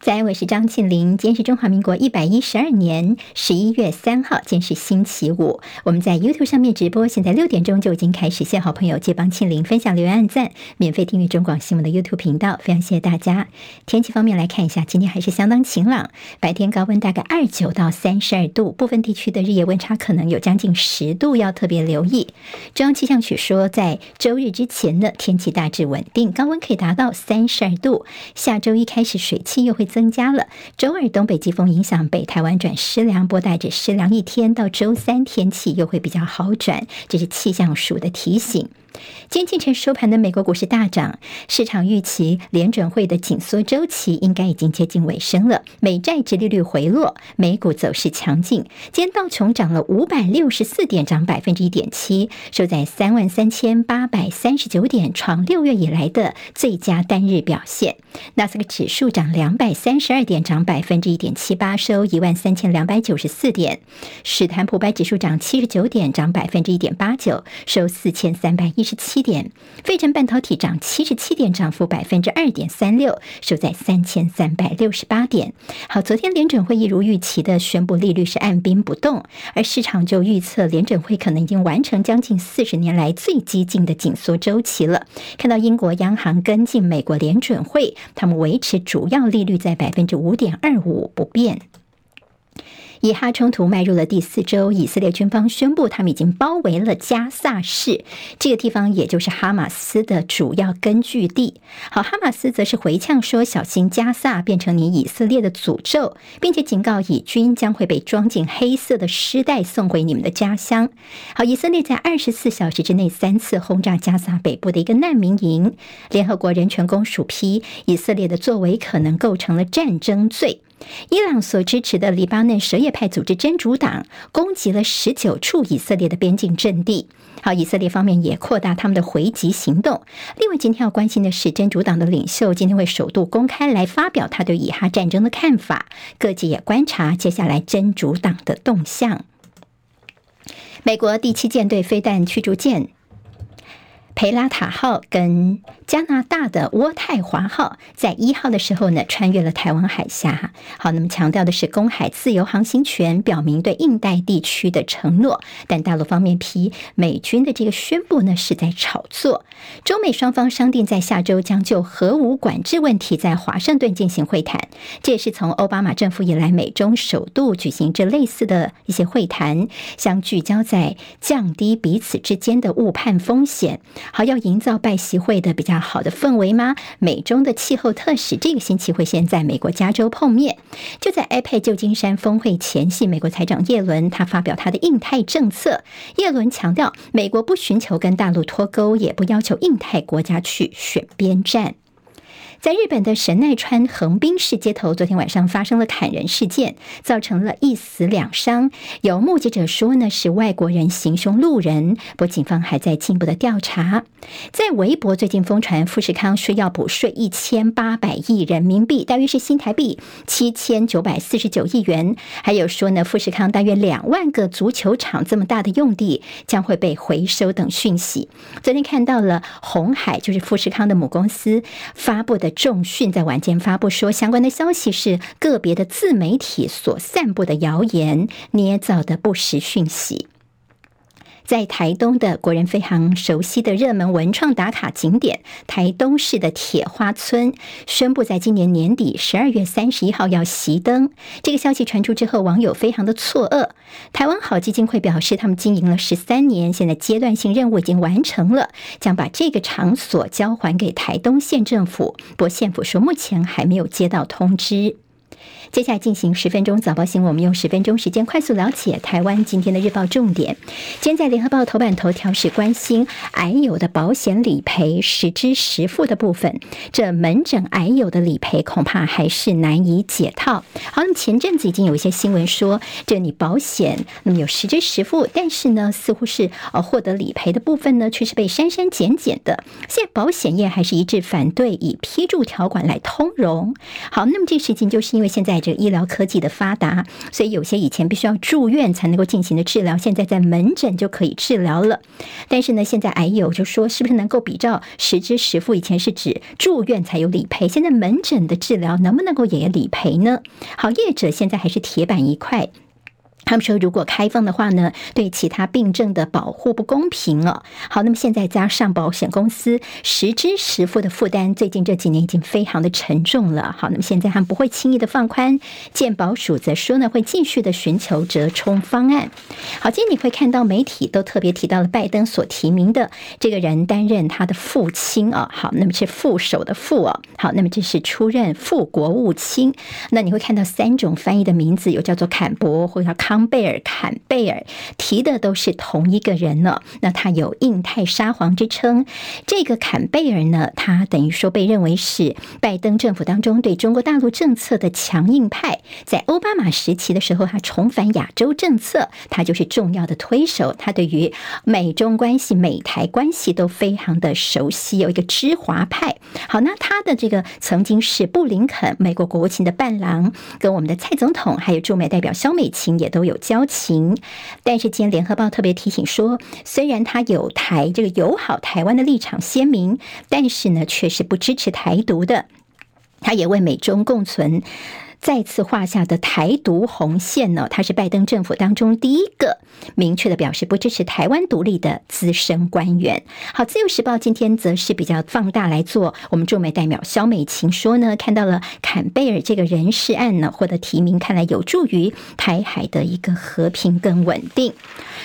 在，我是张庆玲。今天是中华民国一百一十二年十一月三号，今天是星期五。我们在 YouTube 上面直播，现在六点钟就已经开始。谢好朋友借帮庆玲分享、留言、按赞，免费订阅中广新闻的 YouTube 频道，非常谢谢大家。天气方面来看一下，今天还是相当晴朗，白天高温大概二九到三十二度，部分地区的日夜温差可能有将近十度，要特别留意。中央气象局说，在周日之前的，天气大致稳定，高温可以达到三十二度。下周一开始水汽又会增加了。周二东北季风影响北台湾转湿凉，波带着湿凉一天。到周三天气又会比较好转，这是气象署的提醒。今天清晨收盘的美国股市大涨，市场预期联准会的紧缩周期应该已经接近尾声了。美债殖利率回落，美股走势强劲。今天道琼涨了五百六十四点，涨百分之一点七，收在三万三千八百三十九点，创六月以来的最佳单日表现。纳斯克指数涨两百三十二点，涨百分之一点七八，收一万三千两百九十四点。史坦普白指数涨七十九点，涨百分之一点八九，收四千三百一十七点，费城半导体涨七十七点，涨幅百分之二点三六，收在三千三百六十八点。好，昨天联准会议如预期的宣布利率是按兵不动，而市场就预测联准会可能已经完成将近四十年来最激进的紧缩周期了。看到英国央行跟进美国联准会，他们维持主要利率在在百分之五点二五不变。以哈冲突迈入了第四周，以色列军方宣布他们已经包围了加萨市这个地方，也就是哈马斯的主要根据地。好，哈马斯则是回呛说：“小心加萨变成你以色列的诅咒，并且警告以军将会被装进黑色的尸袋送回你们的家乡。”好，以色列在二十四小时之内三次轰炸加萨北部的一个难民营。联合国人权公署批以色列的作为可能构成了战争罪。伊朗所支持的黎巴嫩什叶派组织真主党攻击了十九处以色列的边境阵地。好，以色列方面也扩大他们的回击行动。另外，今天要关心的是，真主党的领袖今天会首度公开来发表他对以哈战争的看法。各界也观察接下来真主党的动向。美国第七舰队飞弹驱逐舰。培拉塔号跟加拿大的渥太华号在一号的时候呢，穿越了台湾海峡。好，那么强调的是公海自由航行权，表明对印太地区的承诺。但大陆方面批美军的这个宣布呢，是在炒作。中美双方商定在下周将就核武管制问题在华盛顿进行会谈。这也是从奥巴马政府以来，美中首度举行这类似的一些会谈，相聚焦在降低彼此之间的误判风险。好，要营造拜习会的比较好的氛围吗？美中的气候特使这个星期会先在美国加州碰面。就在 APEC 旧金山峰会前夕，美国财长耶伦他发表他的印太政策。耶伦强调，美国不寻求跟大陆脱钩，也不要求印太国家去选边站。在日本的神奈川横滨市街头，昨天晚上发生了砍人事件，造成了一死两伤。有目击者说呢，是外国人行凶路人，不过警方还在进一步的调查。在微博最近疯传富士康说要补税一千八百亿人民币，大约是新台币七千九百四十九亿元。还有说呢，富士康大约两万个足球场这么大的用地将会被回收等讯息。昨天看到了红海，就是富士康的母公司发布的。重讯在晚间发布说，相关的消息是个别的自媒体所散布的谣言，捏造的不实讯息。在台东的国人非常熟悉的热门文创打卡景点台东市的铁花村，宣布在今年年底十二月三十一号要熄灯。这个消息传出之后，网友非常的错愕。台湾好基金会表示，他们经营了十三年，现在阶段性任务已经完成了，将把这个场所交还给台东县政府。不过县府说，目前还没有接到通知。接下来进行十分钟早报新闻，我们用十分钟时间快速了解台湾今天的日报重点。今天在联合报头版头条是关心癌友的保险理赔实支实付的部分，这门诊癌友的理赔恐怕还是难以解套。好，那前阵子已经有一些新闻说，这你保险那么有实支实付，但是呢，似乎是呃获得理赔的部分呢，却是被删删减减的。现在保险业还是一致反对以批注条款来通融。好，那么这事情就是因为现在。这个医疗科技的发达，所以有些以前必须要住院才能够进行的治疗，现在在门诊就可以治疗了。但是呢，现在癌友就说，是不是能够比照实支实付？以前是指住院才有理赔，现在门诊的治疗能不能够也理赔呢？好，业者现在还是铁板一块。他们说，如果开放的话呢，对其他病症的保护不公平哦。好，那么现在加上保险公司实支实付的负担，最近这几年已经非常的沉重了。好，那么现在他们不会轻易的放宽，健保署则说呢，会继续的寻求折冲方案。好，今天你会看到媒体都特别提到了拜登所提名的这个人担任他的父亲啊。好，那么是副手的副哦。好，那么这是出任副国务卿。那你会看到三种翻译的名字，有叫做坎伯或者叫康。贝尔坎贝尔提的都是同一个人呢，那他有印太沙皇之称。这个坎贝尔呢，他等于说被认为是拜登政府当中对中国大陆政策的强硬派。在奥巴马时期的时候，他重返亚洲政策，他就是重要的推手。他对于美中关系、美台关系都非常的熟悉，有一个知华派。好，那他的这个曾经是布林肯美国国务卿的伴郎，跟我们的蔡总统还有驻美代表肖美琴也都有交情，但是今天联合报特别提醒说，虽然他有台这个友好台湾的立场鲜明，但是呢，却是不支持台独的。他也为美中共存。再次画下的台独红线呢？他是拜登政府当中第一个明确的表示不支持台湾独立的资深官员。好，《自由时报》今天则是比较放大来做，我们驻美代表肖美琴说呢，看到了坎贝尔这个人事案呢获得提名，看来有助于台海的一个和平跟稳定。《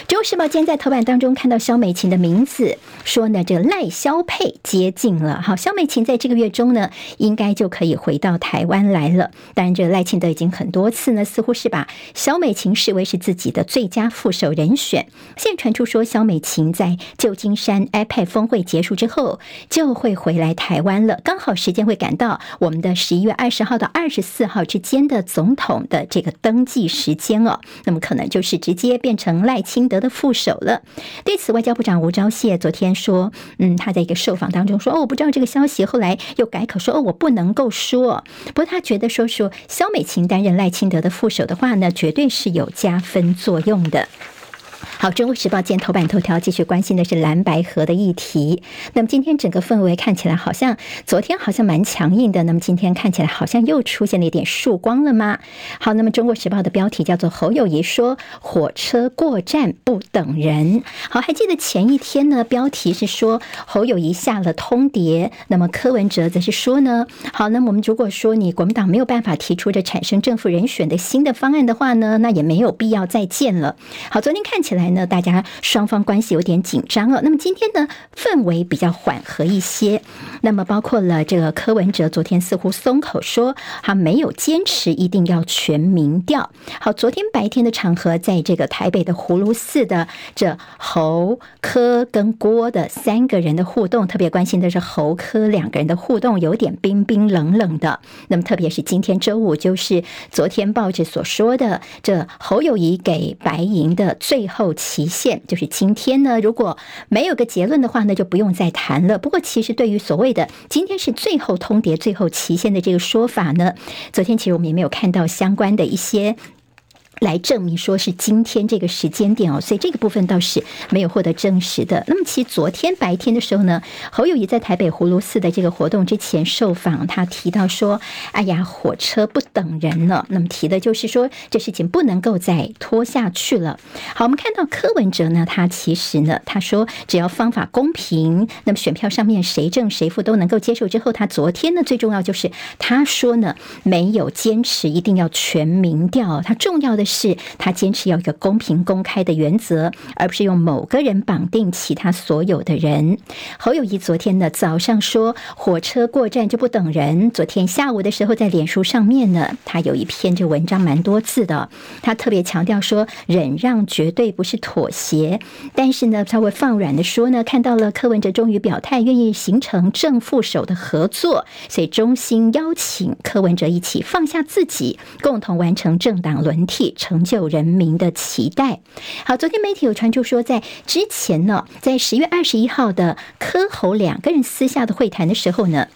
中时报》今天在头版当中看到肖美琴的名字，说呢，这个赖萧配接近了。好，肖美琴在这个月中呢，应该就可以回到台湾来了。当然，这赖清德已经很多次呢，似乎是把萧美琴视为是自己的最佳副手人选。现在传出说，萧美琴在旧金山 iPad 峰会结束之后，就会回来台湾了。刚好时间会赶到我们的十一月二十号到二十四号之间的总统的这个登记时间哦，那么可能就是直接变成赖清。德的副手了。对此，外交部长吴钊燮昨天说：“嗯，他在一个受访当中说，哦，我不知道这个消息。后来又改口说，哦，我不能够说。不过他觉得说说萧美琴担任赖清德的副手的话呢，绝对是有加分作用的。”好，《中国时报》见头版头条继续关心的是蓝白河的议题。那么今天整个氛围看起来好像昨天好像蛮强硬的，那么今天看起来好像又出现了一点曙光了吗？好，那么《中国时报》的标题叫做“侯友谊说火车过站不等人”。好，还记得前一天呢？标题是说侯友谊下了通牒，那么柯文哲则是说呢？好，那我们如果说你国民党没有办法提出这产生正副人选的新的方案的话呢，那也没有必要再见了。好，昨天看起来。呢，大家双方关系有点紧张哦。那么今天呢，氛围比较缓和一些。那么包括了这个柯文哲，昨天似乎松口说他没有坚持一定要全民调。好，昨天白天的场合，在这个台北的葫芦寺的这侯柯跟郭的三个人的互动，特别关心的是侯柯两个人的互动有点冰冰冷冷的。那么特别是今天周五，就是昨天报纸所说的这侯友谊给白银的最后。期限就是今天呢，如果没有个结论的话呢，就不用再谈了。不过，其实对于所谓的今天是最后通牒、最后期限的这个说法呢，昨天其实我们也没有看到相关的一些。来证明说是今天这个时间点哦，所以这个部分倒是没有获得证实的。那么其实昨天白天的时候呢，侯友谊在台北葫芦寺的这个活动之前受访，他提到说：“哎呀，火车不等人了。”那么提的就是说这事情不能够再拖下去了。好，我们看到柯文哲呢，他其实呢，他说只要方法公平，那么选票上面谁正谁负都能够接受。之后他昨天呢，最重要就是他说呢，没有坚持一定要全民调，他重要的。是他坚持要一个公平公开的原则，而不是用某个人绑定其他所有的人。侯友谊昨天呢早上说火车过站就不等人，昨天下午的时候在脸书上面呢，他有一篇这文章蛮多字的，他特别强调说忍让绝对不是妥协，但是呢稍微放软的说呢，看到了柯文哲终于表态愿意形成正副手的合作，所以衷心邀请柯文哲一起放下自己，共同完成政党轮替。成就人民的期待。好，昨天媒体有传出说，在之前呢，在十月二十一号的科侯两个人私下的会谈的时候呢。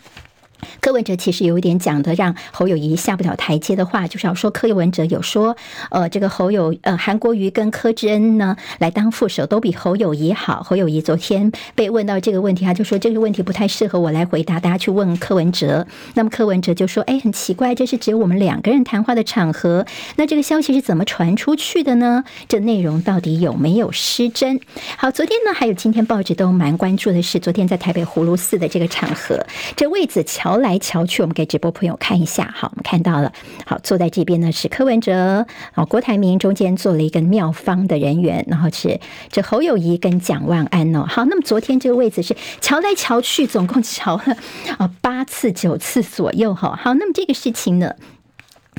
柯文哲其实有一点讲的让侯友谊下不了台阶的话，就是要说柯文哲有说，呃，这个侯友呃韩国瑜跟柯志恩呢来当副手都比侯友谊好。侯友谊昨天被问到这个问题，他就说这个问题不太适合我来回答，大家去问柯文哲。那么柯文哲就说，哎，很奇怪，这是只有我们两个人谈话的场合，那这个消息是怎么传出去的呢？这内容到底有没有失真？好，昨天呢还有今天报纸都蛮关注的是，昨天在台北葫芦寺的这个场合，这魏子乔。瞧来瞧去，我们给直播朋友看一下。好，我们看到了。好，坐在这边呢是柯文哲，好，郭台铭中间坐了一个妙方的人员，然后是这侯友谊跟蒋万安哦。好，那么昨天这个位置是瞧来瞧去，总共瞧了啊八次九次左右哈。好，那么这个事情呢？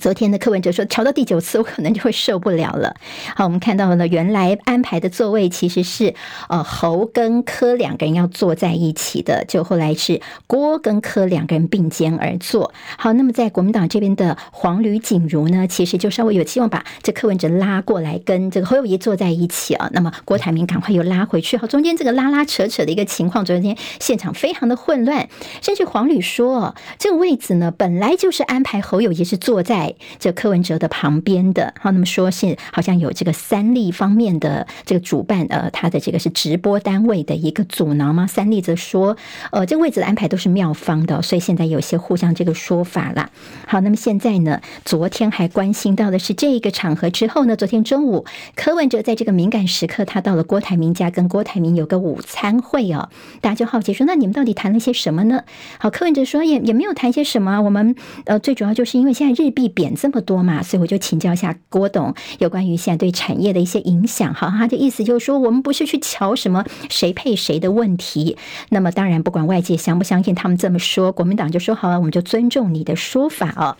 昨天的柯文哲说，调到第九次，我可能就会受不了了。好，我们看到了原来安排的座位其实是呃侯跟柯两个人要坐在一起的，就后来是郭跟柯两个人并肩而坐。好，那么在国民党这边的黄吕锦如呢，其实就稍微有希望把这柯文哲拉过来跟这个侯友谊坐在一起啊。那么郭台铭赶快又拉回去。好，中间这个拉拉扯扯的一个情况，昨天现场非常的混乱，甚至黄吕说，这个位置呢本来就是安排侯友谊是坐在。这柯文哲的旁边的，好，那么说是好像有这个三立方面的这个主办，呃，他的这个是直播单位的一个阻挠吗？三立则说，呃，这位置的安排都是妙方的，所以现在有些互相这个说法了。好，那么现在呢，昨天还关心到的是这一个场合之后呢，昨天中午柯文哲在这个敏感时刻，他到了郭台铭家，跟郭台铭有个午餐会哦，大家就好奇说，那你们到底谈了些什么呢？好，柯文哲说也也没有谈些什么，我们呃最主要就是因为现在日币。点这么多嘛，所以我就请教一下郭董有关于现在对产业的一些影响。哈，他的意思就是说，我们不是去瞧什么谁配谁的问题。那么当然，不管外界相不相信他们这么说，国民党就说好了，我们就尊重你的说法啊。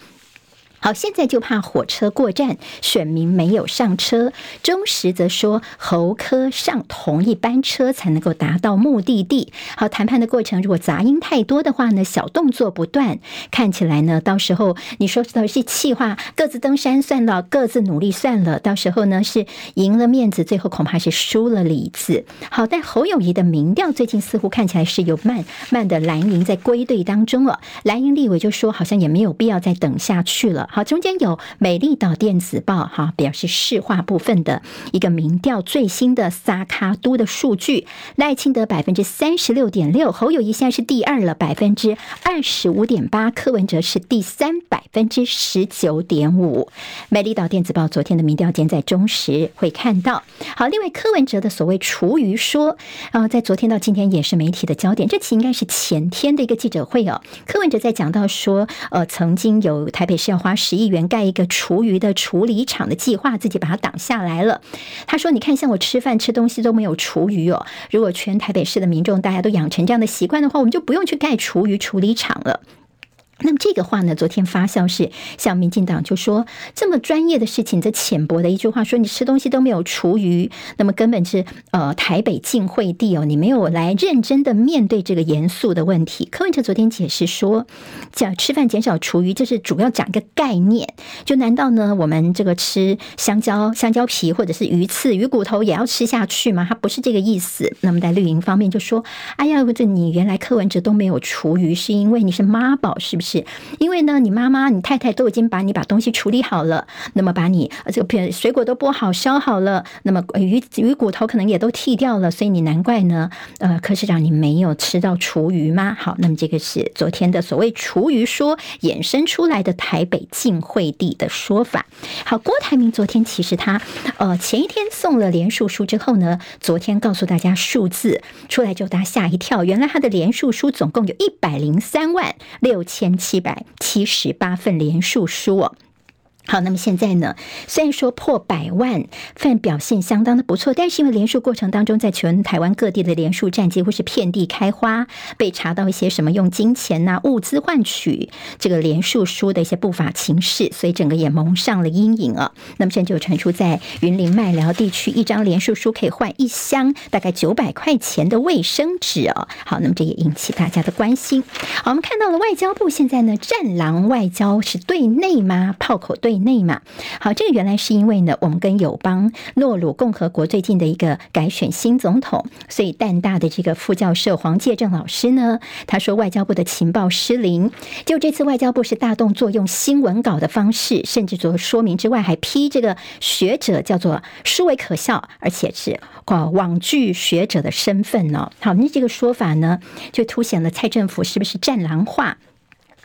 好，现在就怕火车过站，选民没有上车。中时则说，侯科上同一班车才能够达到目的地。好，谈判的过程如果杂音太多的话呢，小动作不断，看起来呢，到时候你说的是气话，各自登山算了，各自努力算了，到时候呢是赢了面子，最后恐怕是输了里子。好，但侯友谊的民调最近似乎看起来是有慢慢的蓝营在归队当中了。蓝营立委就说，好像也没有必要再等下去了。好，中间有美丽岛电子报哈表示市话部分的一个民调最新的萨卡都的数据，赖清德百分之三十六点六，侯友谊现在是第二了，百分之二十五点八，柯文哲是第三，百分之十九点五。美丽岛电子报昨天的民调，间在中时会看到。好，另外柯文哲的所谓厨余说啊，在昨天到今天也是媒体的焦点，这期应该是前天的一个记者会哦。柯文哲在讲到说，呃，曾经有台北市要花。十亿元盖一个厨余的处理厂的计划，自己把它挡下来了。他说：“你看，像我吃饭吃东西都没有厨余哦。如果全台北市的民众大家都养成这样的习惯的话，我们就不用去盖厨余处理厂了。”那么这个话呢，昨天发酵是像民进党就说，这么专业的事情，这浅薄的一句话说，你吃东西都没有厨余，那么根本是呃台北晋惠帝哦，你没有来认真的面对这个严肃的问题。柯文哲昨天解释说，讲吃饭减少厨余，这是主要讲一个概念。就难道呢，我们这个吃香蕉、香蕉皮或者是鱼刺、鱼骨头也要吃下去吗？他不是这个意思。那么在绿营方面就说，哎呀，这你原来柯文哲都没有厨余，是因为你是妈宝，是不是？是因为呢，你妈妈、你太太都已经把你把东西处理好了，那么把你这个片水果都剥好、削好了，那么鱼鱼骨头可能也都剔掉了，所以你难怪呢，呃，柯市长你没有吃到厨余吗？好，那么这个是昨天的所谓厨余说衍生出来的台北晋惠帝的说法。好，郭台铭昨天其实他呃前一天送了连署书之后呢，昨天告诉大家数字出来就大家吓一跳，原来他的连署书总共有一百零三万六千七百七十八份连署书哦。好，那么现在呢？虽然说破百万份表现相当的不错，但是因为连署过程当中，在全台湾各地的连署站几乎是遍地开花，被查到一些什么用金钱呐、物资换取这个连署书的一些不法情事，所以整个也蒙上了阴影啊。那么现在就传出在云林麦寮地区，一张连署书可以换一箱大概九百块钱的卫生纸哦。好，那么这也引起大家的关心。好，我们看到了外交部现在呢，战狼外交是对内吗？炮口对内嘛。好，这个原来是因为呢，我们跟友邦诺鲁共和国最近的一个改选新总统，所以淡大的这个副教授黄介正老师呢，他说外交部的情报失灵，就这次外交部是大动作，用新闻稿的方式，甚至做说明之外，还批这个学者叫做殊为可笑，而且是哦网剧学者的身份呢。好，那这个说法呢，就凸显了蔡政府是不是战狼化？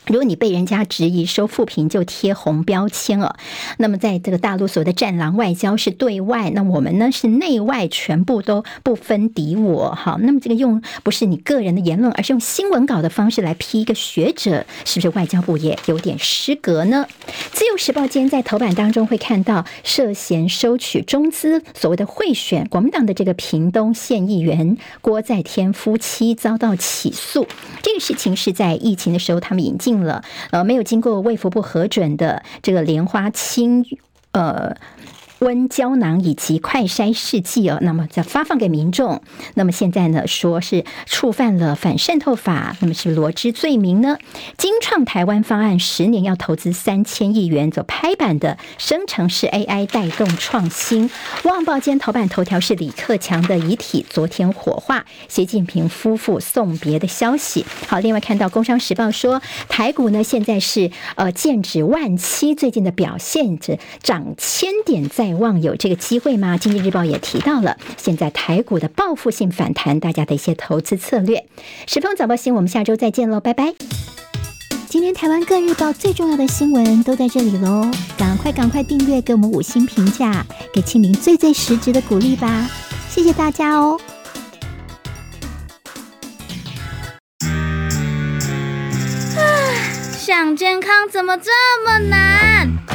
如果你被人家质疑收负评就贴红标签了，那么在这个大陆所谓的战狼外交是对外，那我们呢是内外全部都不分敌我。好，那么这个用不是你个人的言论，而是用新闻稿的方式来批一个学者，是不是外交部也有点失格呢？自由时报今天在头版当中会看到涉嫌收取中资，所谓的贿选，国民党的这个屏东县议员郭在天夫妻遭到起诉，这个事情是在疫情的时候他们引进。了，呃，没有经过卫福部核准的这个莲花清，呃。温胶囊以及快筛试剂哦，那么再发放给民众。那么现在呢，说是触犯了反渗透法，那么是罗织罪名呢？金创台湾方案十年要投资三千亿元，做拍板的生成式 AI 带动创新。旺报间头版头条是李克强的遗体昨天火化，习近平夫妇送别的消息。好，另外看到工商时报说台股呢现在是呃剑指万七，最近的表现是涨千点在。望有这个机会吗？经济日报也提到了，现在台股的报复性反弹，大家的一些投资策略。时报早报新闻，我们下周再见喽，拜拜。今天台湾各日报最重要的新闻都在这里喽，赶快赶快订阅，给我们五星评价，给庆玲最最实质的鼓励吧，谢谢大家哦。啊，想健康怎么这么难？